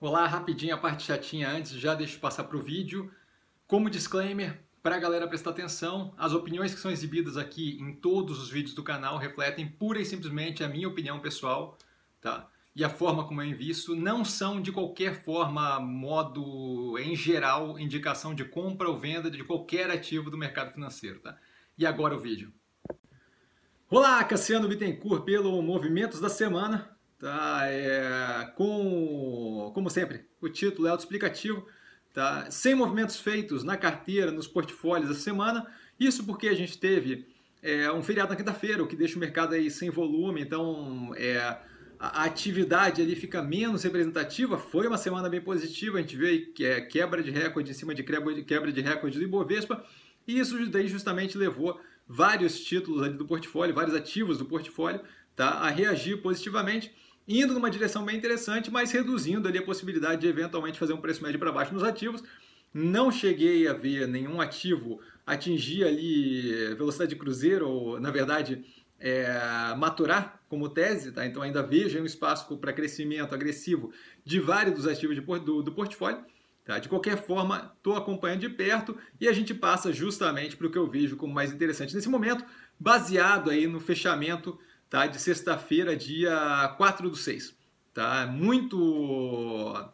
Olá, rapidinho a parte chatinha antes, já deixo passar para o vídeo. Como disclaimer, para a galera prestar atenção, as opiniões que são exibidas aqui em todos os vídeos do canal refletem pura e simplesmente a minha opinião pessoal, tá? E a forma como eu invisto não são de qualquer forma, modo, em geral, indicação de compra ou venda de qualquer ativo do mercado financeiro, tá? E agora o vídeo. Olá, Cassiano Bittencourt pelo Movimentos da Semana. Tá? É, com, como sempre, o título é autoexplicativo. Tá? Sem movimentos feitos na carteira, nos portfólios da semana. Isso porque a gente teve é, um feriado na quinta-feira, o que deixa o mercado aí sem volume. Então, é, a atividade ali fica menos representativa. Foi uma semana bem positiva. A gente vê que é quebra de recorde em cima de quebra de recorde do Ibovespa. E isso daí justamente levou vários títulos ali do portfólio, vários ativos do portfólio, tá, a reagir positivamente indo numa direção bem interessante, mas reduzindo ali a possibilidade de eventualmente fazer um preço médio para baixo nos ativos. Não cheguei a ver nenhum ativo atingir ali velocidade de cruzeiro, ou na verdade é, maturar como tese, tá? então ainda vejo um espaço para crescimento agressivo de vários dos ativos de, do, do portfólio. Tá? De qualquer forma, estou acompanhando de perto e a gente passa justamente para o que eu vejo como mais interessante nesse momento, baseado aí no fechamento tá? de sexta-feira, dia 4 do 6. Tá? Muito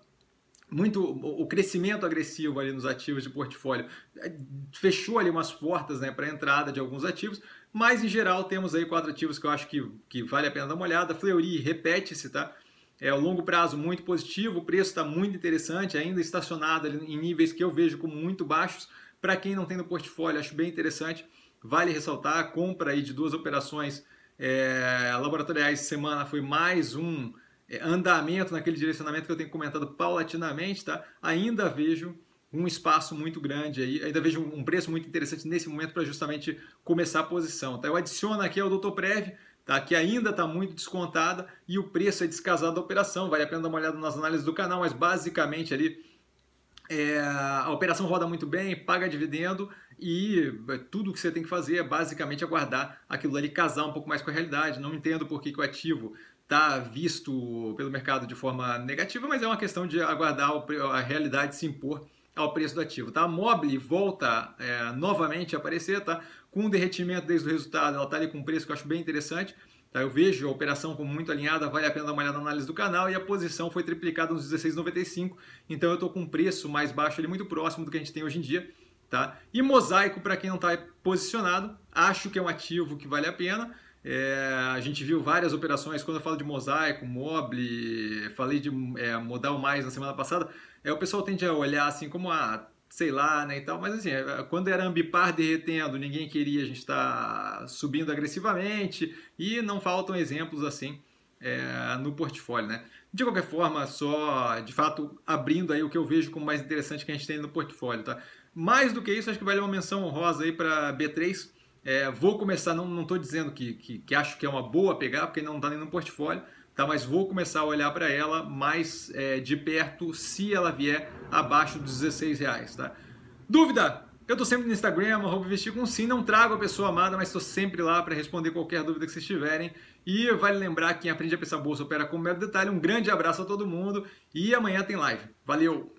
muito o crescimento agressivo ali nos ativos de portfólio é, fechou ali umas portas né, para a entrada de alguns ativos, mas em geral temos aí quatro ativos que eu acho que, que vale a pena dar uma olhada. Fleury repete-se, tá? É o longo prazo muito positivo, o preço está muito interessante, ainda estacionado em níveis que eu vejo como muito baixos. Para quem não tem no portfólio, acho bem interessante. Vale ressaltar a compra aí de duas operações é, laboratoriais semana foi mais um é, andamento naquele direcionamento que eu tenho comentado paulatinamente, tá? Ainda vejo um espaço muito grande aí, ainda vejo um preço muito interessante nesse momento para justamente começar a posição, tá? Eu adiciono aqui ao Doutor Prev, tá? Que ainda está muito descontada e o preço é descasado da operação, vale a pena dar uma olhada nas análises do canal, mas basicamente ali é, a operação roda muito bem, paga dividendo e é, tudo que você tem que fazer é basicamente aguardar aquilo ali casar um pouco mais com a realidade. Não entendo por que, que o ativo está visto pelo mercado de forma negativa, mas é uma questão de aguardar a realidade se impor ao preço do ativo. Tá? A Mobile volta é, novamente a aparecer, tá? com um derretimento desde o resultado, ela está ali com um preço que eu acho bem interessante. Tá? Eu vejo a operação como muito alinhada, vale a pena dar uma olhada na análise do canal e a posição foi triplicada nos 16,95, então eu estou com um preço mais baixo ali, muito próximo do que a gente tem hoje em dia. Tá? E mosaico, para quem não está posicionado, acho que é um ativo que vale a pena. É, a gente viu várias operações, quando eu falo de mosaico, mobile, falei de é, modal mais na semana passada, é, o pessoal tende a olhar assim como a ah, sei lá, né, e tal, mas assim, é, quando era ambipar derretendo, ninguém queria, a gente está subindo agressivamente e não faltam exemplos assim é, no portfólio, né. De qualquer forma, só, de fato, abrindo aí o que eu vejo como mais interessante que a gente tem no portfólio, tá. Mais do que isso, acho que vale uma menção honrosa aí para B3, é, vou começar, não estou dizendo que, que, que, acho que é uma boa pegar, porque não está nem no portfólio, tá? mas vou começar a olhar para ela mais é, de perto se ela vier abaixo dos 16 reais. Tá? Dúvida? Eu estou sempre no Instagram, arroba vestir com sim, não trago a pessoa amada, mas estou sempre lá para responder qualquer dúvida que vocês tiverem. E vale lembrar que quem aprende a pensar bolsa opera com mero detalhe. Um grande abraço a todo mundo e amanhã tem live. Valeu!